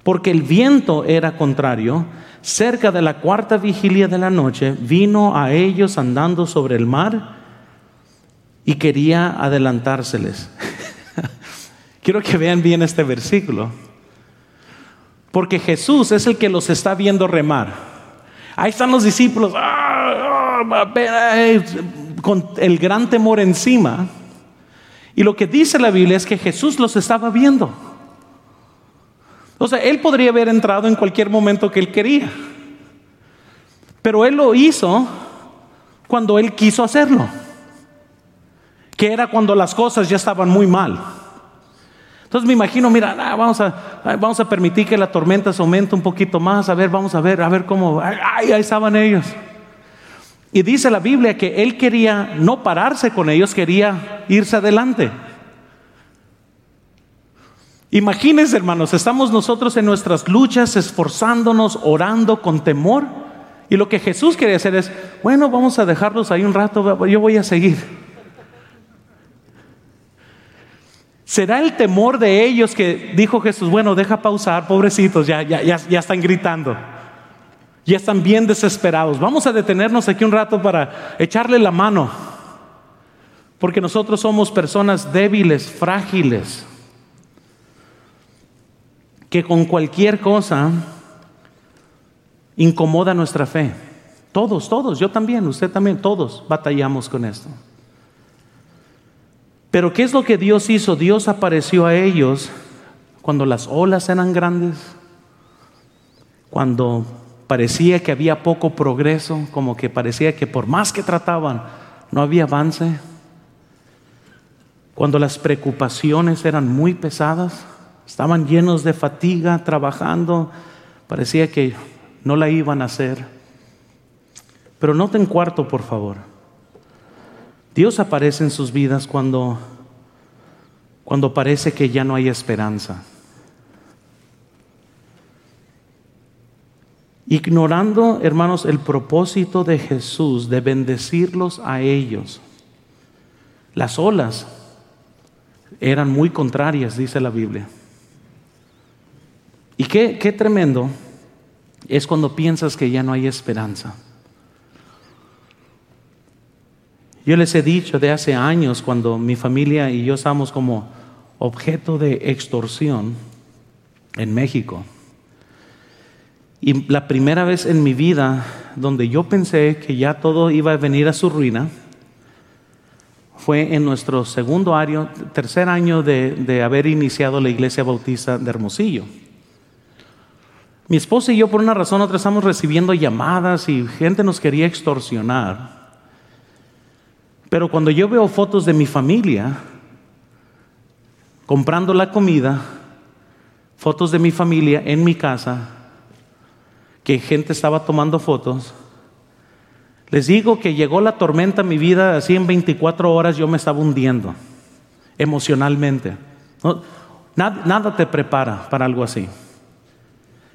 Speaker 1: porque el viento era contrario, cerca de la cuarta vigilia de la noche, vino a ellos andando sobre el mar y quería adelantárseles. *laughs* Quiero que vean bien este versículo, porque Jesús es el que los está viendo remar. Ahí están los discípulos ah, ah, con el gran temor encima. Y lo que dice la Biblia es que Jesús los estaba viendo. O sea, él podría haber entrado en cualquier momento que él quería. Pero él lo hizo cuando él quiso hacerlo. Que era cuando las cosas ya estaban muy mal. Entonces me imagino, mira, ah, vamos, a, ah, vamos a permitir que la tormenta se aumente un poquito más, a ver, vamos a ver, a ver cómo, ay, ahí estaban ellos. Y dice la Biblia que él quería no pararse con ellos, quería irse adelante. Imagínense, hermanos, estamos nosotros en nuestras luchas, esforzándonos, orando con temor. Y lo que Jesús quiere hacer es, bueno, vamos a dejarlos ahí un rato, yo voy a seguir. ¿Será el temor de ellos que dijo Jesús, bueno, deja pausar, pobrecitos, ya, ya, ya, ya están gritando? Ya están bien desesperados. Vamos a detenernos aquí un rato para echarle la mano. Porque nosotros somos personas débiles, frágiles, que con cualquier cosa incomoda nuestra fe. Todos, todos, yo también, usted también, todos batallamos con esto. Pero ¿qué es lo que Dios hizo? Dios apareció a ellos cuando las olas eran grandes, cuando parecía que había poco progreso, como que parecía que por más que trataban, no había avance, cuando las preocupaciones eran muy pesadas, estaban llenos de fatiga, trabajando, parecía que no la iban a hacer. Pero noten cuarto, por favor. Dios aparece en sus vidas cuando, cuando parece que ya no hay esperanza. Ignorando, hermanos, el propósito de Jesús de bendecirlos a ellos. Las olas eran muy contrarias, dice la Biblia. Y qué, qué tremendo es cuando piensas que ya no hay esperanza. Yo les he dicho de hace años, cuando mi familia y yo estábamos como objeto de extorsión en México. Y la primera vez en mi vida donde yo pensé que ya todo iba a venir a su ruina fue en nuestro segundo año, tercer año de, de haber iniciado la iglesia bautista de Hermosillo. Mi esposa y yo por una razón u otra estamos recibiendo llamadas y gente nos quería extorsionar. Pero cuando yo veo fotos de mi familia comprando la comida, fotos de mi familia en mi casa, que gente estaba tomando fotos, les digo que llegó la tormenta a mi vida, así en 24 horas yo me estaba hundiendo emocionalmente. Nada, te prepara para algo así.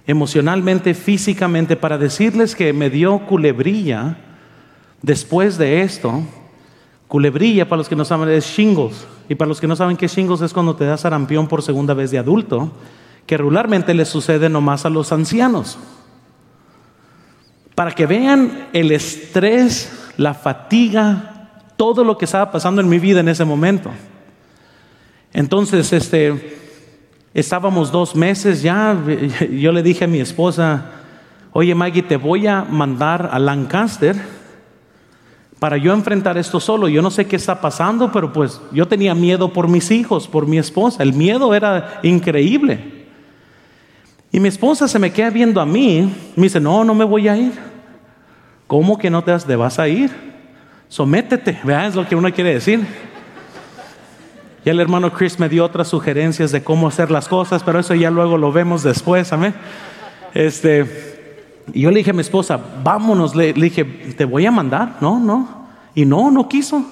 Speaker 1: Emocionalmente, físicamente, para decirles que me dio culebrilla después de esto, Culebrilla, para los que no saben, es shingles. Y para los que no saben qué shingles es cuando te das sarampión por segunda vez de adulto, que regularmente le sucede nomás a los ancianos. Para que vean el estrés, la fatiga, todo lo que estaba pasando en mi vida en ese momento. Entonces, este, estábamos dos meses ya, *laughs* yo le dije a mi esposa, oye Maggie, te voy a mandar a Lancaster para yo enfrentar esto solo. Yo no sé qué está pasando, pero pues yo tenía miedo por mis hijos, por mi esposa. El miedo era increíble. Y mi esposa se me queda viendo a mí, me dice, no, no me voy a ir. ¿Cómo que no te vas, a ir? Sométete, vean, es lo que uno quiere decir. Y el hermano Chris me dio otras sugerencias de cómo hacer las cosas, pero eso ya luego lo vemos después, amén. Este, y yo le dije a mi esposa, vámonos, le, dije, te voy a mandar. No, no. Y no, no quiso.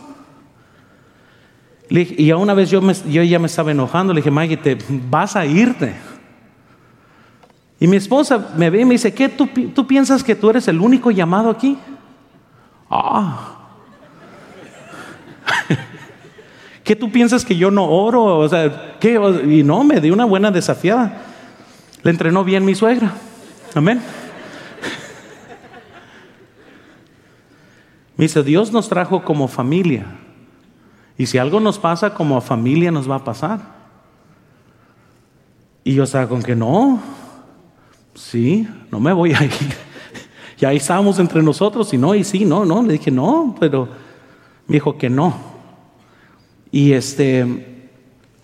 Speaker 1: y a una vez yo, yo ya me estaba enojando, le dije, Maggie, te vas a irte. Y mi esposa me ve y me dice, ¿qué? ¿Tú, tú piensas que tú eres el único llamado aquí? Ah. *laughs* ¿Qué tú piensas que yo no oro? O sea, ¿qué? Y no, me dio una buena desafiada. Le entrenó bien mi suegra. Amén. *laughs* Me dice, Dios nos trajo como familia. Y si algo nos pasa, como familia nos va a pasar. Y yo estaba con que no, sí, no me voy a ir. *laughs* y ahí estábamos entre nosotros y no, y sí, no, no. Le dije, no, pero me dijo que no. Y este,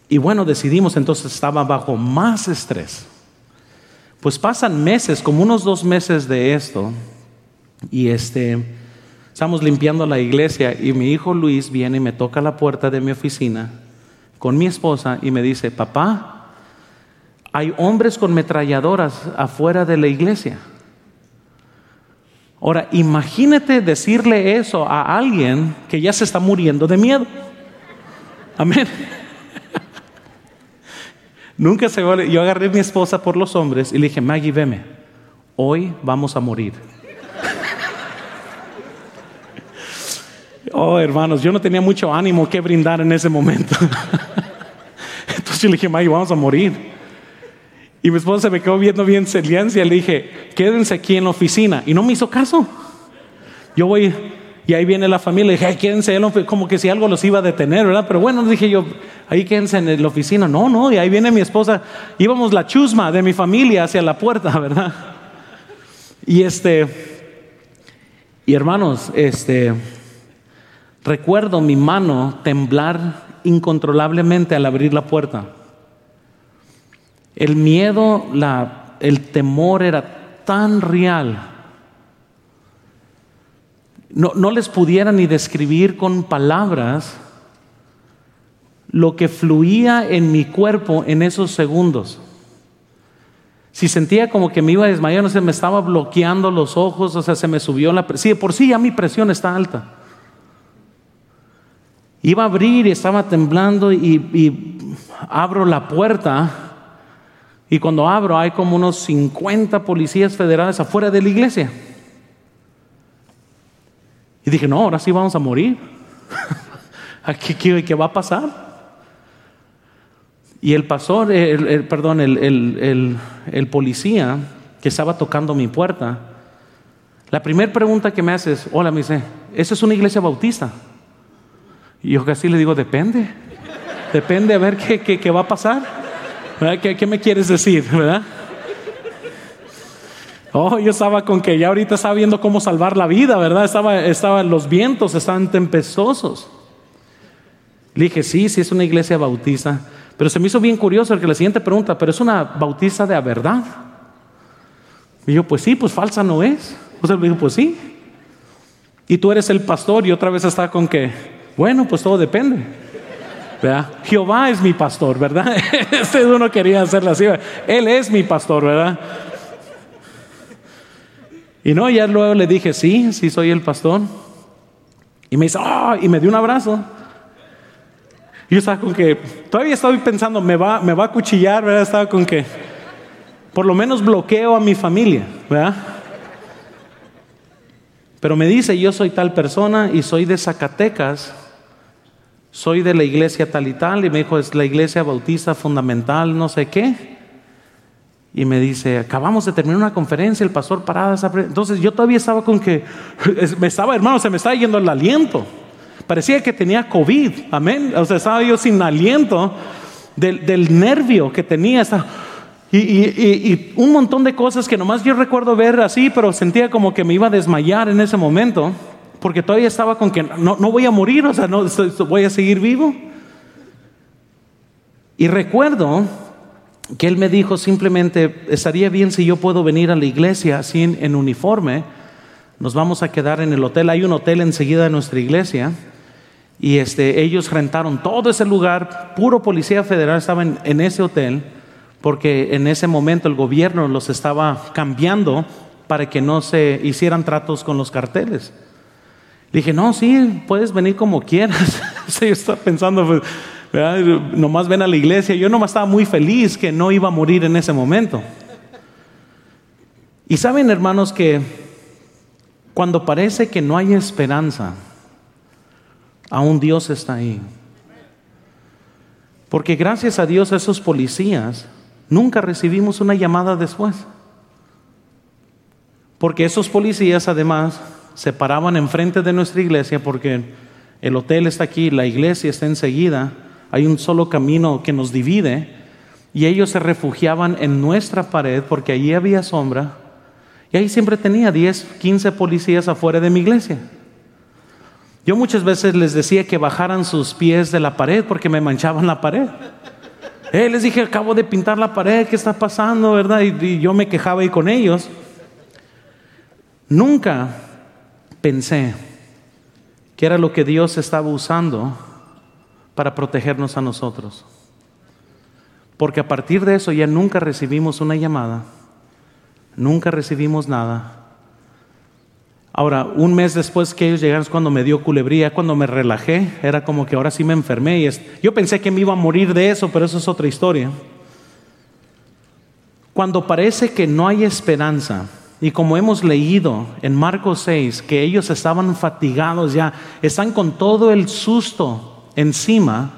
Speaker 1: y bueno, decidimos, entonces estaba bajo más estrés. Pues pasan meses, como unos dos meses de esto, y este, Estamos limpiando la iglesia y mi hijo Luis viene y me toca la puerta de mi oficina con mi esposa y me dice, papá, hay hombres con metralladoras afuera de la iglesia. Ahora, imagínate decirle eso a alguien que ya se está muriendo de miedo. Amén. *laughs* Nunca se Yo agarré a mi esposa por los hombres y le dije, Maggie, veme, hoy vamos a morir. *laughs* Oh, hermanos, yo no tenía mucho ánimo que brindar en ese momento. *laughs* Entonces yo le dije, Maggie, vamos a morir. Y mi esposa se me quedó viendo bien silencia. Le dije, quédense aquí en la oficina. Y no me hizo caso. Yo voy, y ahí viene la familia. Le dije, quédense, como que si algo los iba a detener, ¿verdad? Pero bueno, dije yo, ahí quédense en la oficina. No, no, y ahí viene mi esposa. Íbamos la chusma de mi familia hacia la puerta, *laughs* ¿verdad? Y este, y hermanos, este, Recuerdo mi mano temblar incontrolablemente al abrir la puerta. El miedo, el temor era tan real. No, no les pudiera ni describir con palabras lo que fluía en mi cuerpo en esos segundos. Si sentía como que me iba a desmayar, no sé, me estaba bloqueando los ojos, o sea, se me subió la presión. Sí, por sí ya mi presión está alta. Iba a abrir y estaba temblando y, y abro la puerta y cuando abro hay como unos 50 policías federales afuera de la iglesia. Y dije, no, ahora sí vamos a morir. *laughs* ¿Qué, qué, qué va a pasar? Y el pastor, el, perdón, el, el, policía que estaba tocando mi puerta, la primera pregunta que me hace es, hola, me dice, ¿esa es una iglesia bautista? Y yo casi le digo, depende, depende a ver qué, qué, qué va a pasar, ¿Qué, ¿Qué, me quieres decir? ¿verdad? Oh, yo estaba con que ya ahorita estaba viendo cómo salvar la vida, ¿verdad? Estaba, estaba los vientos estaban tempestuosos. Le dije, sí, sí es una iglesia bautista. Pero se me hizo bien curioso que la siguiente pregunta, ¿pero es una bautista de verdad? Y yo, pues sí, pues falsa no es. Sea, me dijo, pues sí. Y tú eres el pastor y otra vez está con que, bueno, pues todo depende. ¿Verdad? Jehová es mi pastor, ¿verdad? *laughs* Este uno quería hacerlo así. Él es mi pastor, ¿verdad? Y no, ya luego le dije, sí, sí soy el pastor. Y me dice, oh, y me dio un abrazo. Y yo estaba con que, todavía estoy pensando, me va, me va a cuchillar, ¿verdad? Estaba con que, por lo menos bloqueo a mi familia, ¿verdad? Pero me dice, yo soy tal persona y soy de Zacatecas, soy de la iglesia tal y tal, y me dijo, es la iglesia bautista fundamental, no sé qué. Y me dice, acabamos de terminar una conferencia, el pastor parada. Entonces yo todavía estaba con que, *laughs* me estaba, hermano, se me estaba yendo el aliento. Parecía que tenía COVID, amén. O sea, estaba yo sin aliento del, nervio que tenía. Y, un montón de cosas que nomás yo recuerdo ver así, pero sentía como que me iba a desmayar en ese momento, porque todavía estaba con que no, voy a morir, o sea, no voy a seguir vivo. Y recuerdo que él me dijo simplemente, estaría bien si yo puedo venir a la iglesia así en uniforme, nos vamos a quedar en el hotel, hay un hotel enseguida de nuestra iglesia. Y este, ellos rentaron todo ese lugar, puro policía federal estaba en, ese hotel, porque en ese momento el gobierno los estaba cambiando para que no se hicieran tratos con los carteles. Dije, no, sí, puedes venir como quieras. *laughs* yo estaba pensando, pues, nomás ven a la iglesia. Yo nomás estaba muy feliz que no iba a morir en ese momento. Y saben, hermanos, que cuando parece que no hay esperanza, aún Dios está ahí. Porque gracias a Dios esos policías nunca recibimos una llamada después. Porque esos policías además se paraban enfrente de nuestra iglesia porque el hotel está aquí, la iglesia está enseguida, hay un solo camino que nos divide y ellos se refugiaban en nuestra pared porque allí había sombra y ahí siempre tenía 10, 15 policías afuera de mi iglesia. Yo muchas veces les decía que bajaran sus pies de la pared porque me manchaban la pared. Eh, les dije, acabo de pintar la pared, ¿qué está pasando? ¿Verdad? Y, yo me quejaba ahí con ellos. Nunca pensé que era lo que Dios estaba usando para protegernos a nosotros. Porque a partir de eso ya nunca recibimos una llamada, nunca recibimos nada. Ahora, un mes después que ellos llegaron es cuando me dio culebría, cuando me relajé, era como que ahora sí me enfermé. Y yo pensé que me iba a morir de eso, pero eso es otra historia. Cuando parece que no hay esperanza, y como hemos leído en Marcos 6, que ellos estaban fatigados ya, están con todo el susto encima,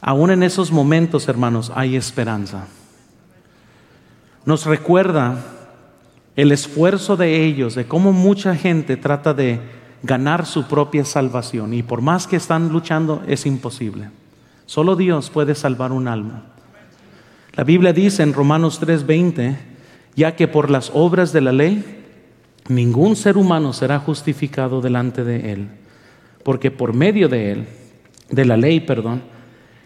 Speaker 1: aún en esos momentos, hermanos, hay esperanza. Nos recuerda el esfuerzo de ellos, de cómo mucha gente trata de ganar su propia salvación y por más que están luchando es imposible. Solo Dios puede salvar un alma. La Biblia dice en Romanos 3:20, ya que por las obras de la ley ningún ser humano será justificado delante de él, porque por medio de él, de la ley, perdón,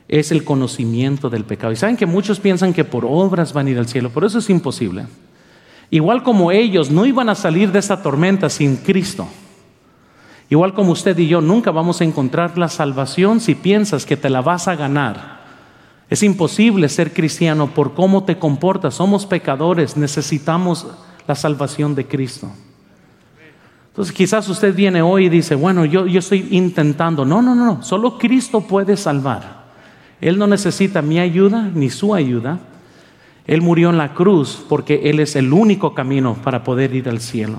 Speaker 1: es el conocimiento del pecado. Y saben que muchos piensan que por obras van a ir al cielo, por eso es imposible. Igual como ellos no iban a salir de esa tormenta sin Cristo. Igual como usted y yo nunca vamos a encontrar la salvación si piensas que te la vas a ganar Es imposible ser cristiano por cómo te comportas. Somos pecadores, necesitamos la salvación de Cristo. Entonces quizás usted viene hoy y dice, bueno, yo, yo estoy intentando. No, no, no, solo Cristo puede salvar. Él no necesita mi ayuda ni su ayuda. Él murió en la cruz porque Él es el único camino para poder ir al cielo.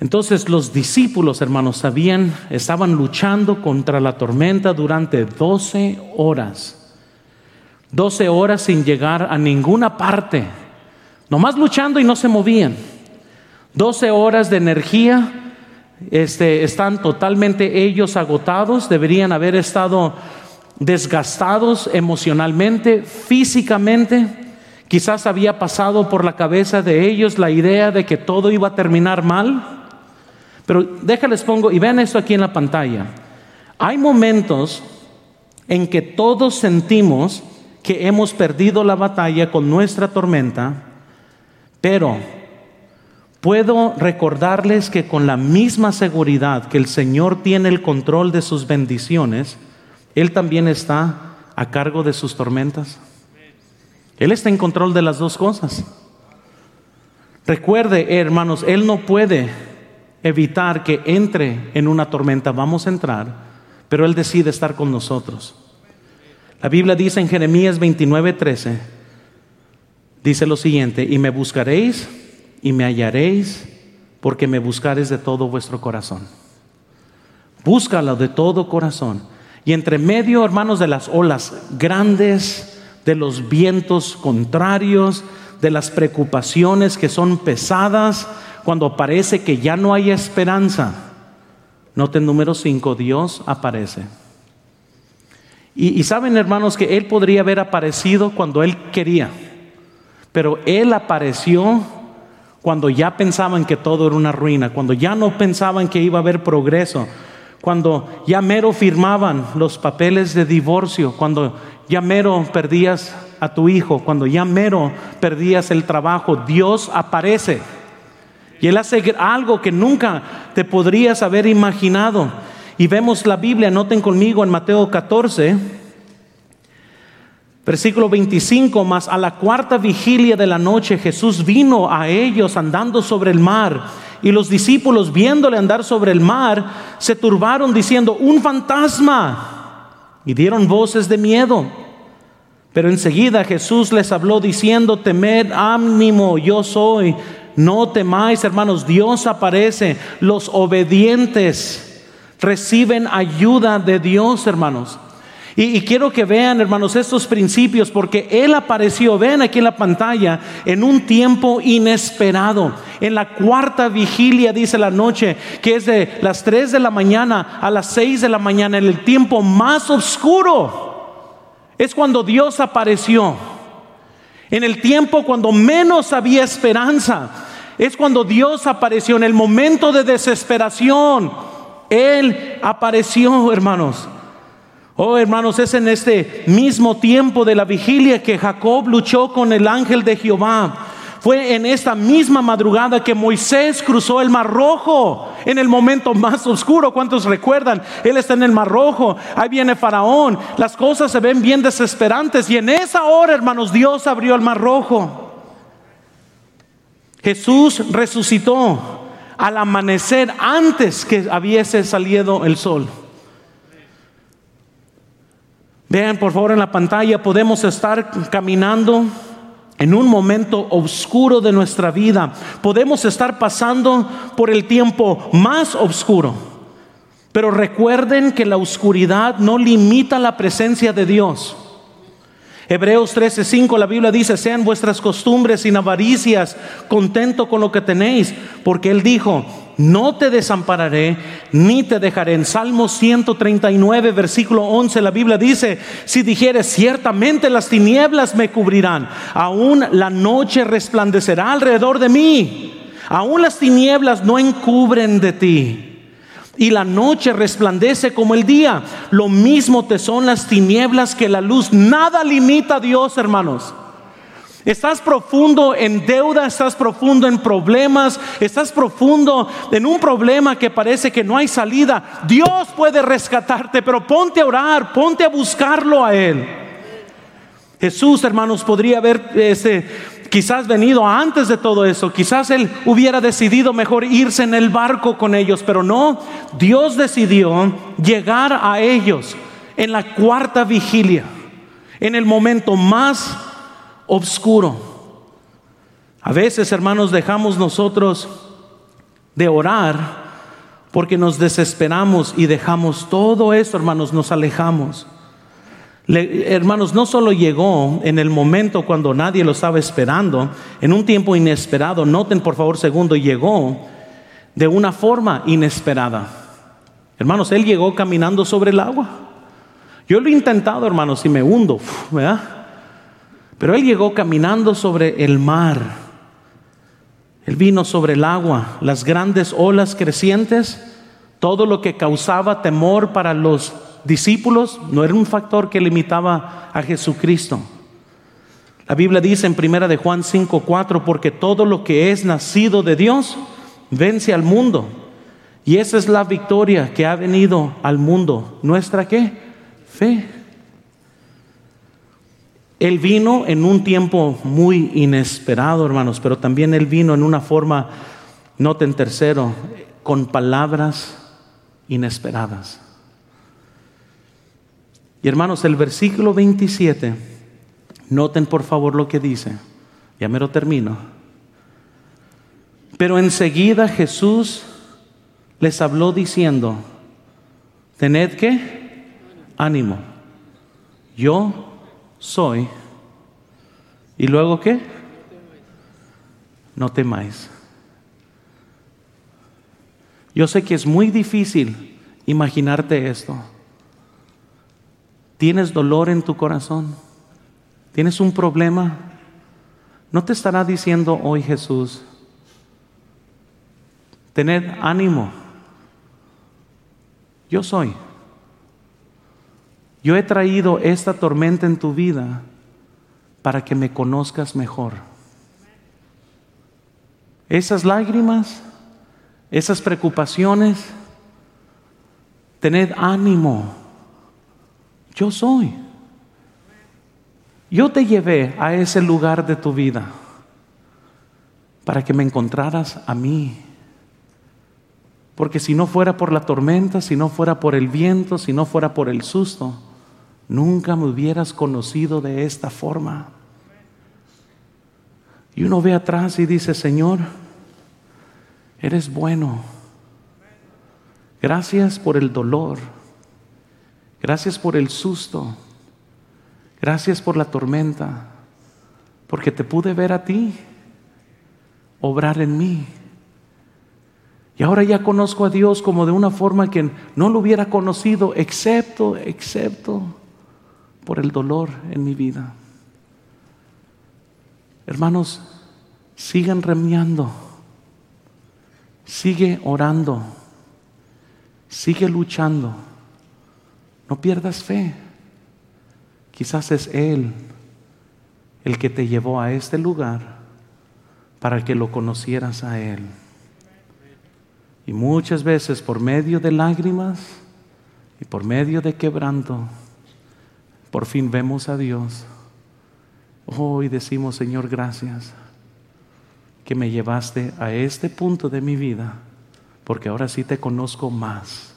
Speaker 1: Entonces los discípulos, hermanos, sabían, estaban luchando contra la tormenta durante 12 horas. 12 horas sin llegar a ninguna parte. Nomás luchando y no se movían. 12 horas de energía. Este, están totalmente ellos agotados. Deberían haber estado desgastados emocionalmente, físicamente. Quizás había pasado por la cabeza de ellos la idea de que todo iba a terminar mal. Pero déjales pongo, y vean esto aquí en la pantalla. Hay momentos en que todos sentimos que hemos perdido la batalla con nuestra tormenta, pero puedo recordarles que con la misma seguridad que el Señor tiene el control de sus bendiciones, Él también está a cargo de sus tormentas. Él está en control de las dos cosas. Recuerde, hermanos, Él no puede evitar que entre en una tormenta, vamos a entrar, pero Él decide estar con nosotros. La Biblia dice en Jeremías 29:13, dice lo siguiente, y me buscaréis y me hallaréis porque me buscaréis de todo vuestro corazón. Búscalo de todo corazón. Y entre medio, hermanos, de las olas grandes, de los vientos contrarios, de las preocupaciones que son pesadas, cuando parece que ya no hay esperanza. Noten número 5, Dios aparece. Y, y, saben, hermanos, que Él podría haber aparecido cuando Él quería, pero Él apareció cuando ya pensaban que todo era una ruina, cuando ya no pensaban que iba a haber progreso, cuando ya mero firmaban los papeles de divorcio, cuando ya mero perdías a tu hijo, cuando ya mero perdías el trabajo, Dios aparece. Y Él hace algo que nunca te podrías haber imaginado. Y vemos la Biblia, noten conmigo en Mateo 14, versículo 25, más a la cuarta vigilia de la noche Jesús vino a ellos andando sobre el mar. Y los discípulos viéndole andar sobre el mar, se turbaron diciendo, un fantasma. Y dieron voces de miedo. Pero enseguida Jesús les habló diciendo, temed ánimo, yo soy no temáis, hermanos, Dios aparece. Los obedientes reciben ayuda de Dios, hermanos. Y, quiero que vean, hermanos, estos principios, porque Él apareció, ven aquí en la pantalla, en un tiempo inesperado. En la cuarta vigilia, dice la noche, que es de las 3 de la mañana a las 6 de la mañana, en el tiempo más oscuro, es cuando Dios apareció. En el tiempo cuando menos había esperanza. Es cuando Dios apareció en el momento de desesperación. Él apareció, hermanos. Oh, hermanos, es en este mismo tiempo de la vigilia que Jacob luchó con el ángel de Jehová. Fue en esta misma madrugada que Moisés cruzó el Mar Rojo en el momento más oscuro. ¿Cuántos recuerdan? Él está en el Mar Rojo, ahí viene Faraón, las cosas se ven bien desesperantes y en esa hora, hermanos, Dios abrió el Mar Rojo. Jesús resucitó al amanecer antes que hubiese salido el sol. Vean por favor en la pantalla, podemos estar caminando en un momento oscuro de nuestra vida. Podemos estar pasando por el tiempo más oscuro. Pero recuerden que la oscuridad no limita la presencia de Dios. Hebreos 13:5 la Biblia dice, sean vuestras costumbres sin avaricias, contento con lo que tenéis, porque Él dijo, no te desampararé ni te dejaré. En Salmo 139, versículo 11, la Biblia dice, si dijeres, ciertamente las tinieblas me cubrirán, aún la noche resplandecerá alrededor de mí, aún las tinieblas no encubren de ti y la noche resplandece como el día. Lo mismo te son las tinieblas que la luz. Nada limita a Dios, hermanos. Estás profundo en deuda, estás profundo en problemas, estás profundo en un problema que parece que no hay salida. Dios puede rescatarte, pero ponte a orar, ponte a buscarlo a Él. Jesús, hermanos, podría haber este, quizás venido antes de todo eso. Quizás Él hubiera decidido mejor irse en el barco con ellos, pero no. Dios decidió llegar a ellos en la cuarta vigilia, en el momento más oscuro. A veces, hermanos, dejamos nosotros de orar porque nos desesperamos y dejamos todo eso, hermanos, nos alejamos hermanos, no solo llegó en el momento cuando nadie lo estaba esperando, en un tiempo inesperado, noten por favor segundo, llegó de una forma inesperada. Hermanos, Él llegó caminando sobre el agua. Yo lo he intentado, hermanos, y me hundo, ¿verdad? Pero Él llegó caminando sobre el mar. Él vino sobre el agua, las grandes olas crecientes, todo lo que causaba temor para los discípulos no era un factor que limitaba a Jesucristo. La Biblia dice en primera de Juan 5:4 porque todo lo que es nacido de Dios vence al mundo. Y esa es la victoria que ha venido al mundo. ¿Nuestra qué? Fe. Él vino en un tiempo muy inesperado, hermanos, pero también Él vino en una forma, noten tercero, con palabras inesperadas. Y hermanos, el versículo 27, noten por favor lo que dice. Ya me lo termino. Pero enseguida Jesús les habló diciendo, tened que ánimo, yo soy. ¿Y luego qué? No temáis. Yo sé que es muy difícil imaginarte esto. ¿Tienes dolor en tu corazón? ¿Tienes un problema? ¿No te estará diciendo hoy Jesús, tened ánimo? Yo soy. Yo he traído esta tormenta en tu vida para que me conozcas mejor. Esas lágrimas, esas preocupaciones, tened ánimo yo soy. Yo te llevé a ese lugar de tu vida para que me encontraras a mí. Porque si no fuera por la tormenta, si no fuera por el viento, si no fuera por el susto, nunca me hubieras conocido de esta forma. Y uno ve atrás y dice, Señor, eres bueno. Gracias por el dolor. Gracias por el susto. Gracias por la tormenta. Porque te pude ver a ti obrar en mí. Y ahora ya conozco a Dios como de una forma que no lo hubiera conocido, excepto, excepto por el dolor en mi vida. Hermanos, sigan remiando, sigue orando, sigue luchando. No pierdas fe. Quizás es Él el que te llevó a este lugar para que lo conocieras a Él. Y muchas veces por medio de lágrimas y por medio de quebranto, por fin vemos a Dios. Oh, y decimos, Señor, gracias que me llevaste a este punto de mi vida, porque ahora sí te conozco más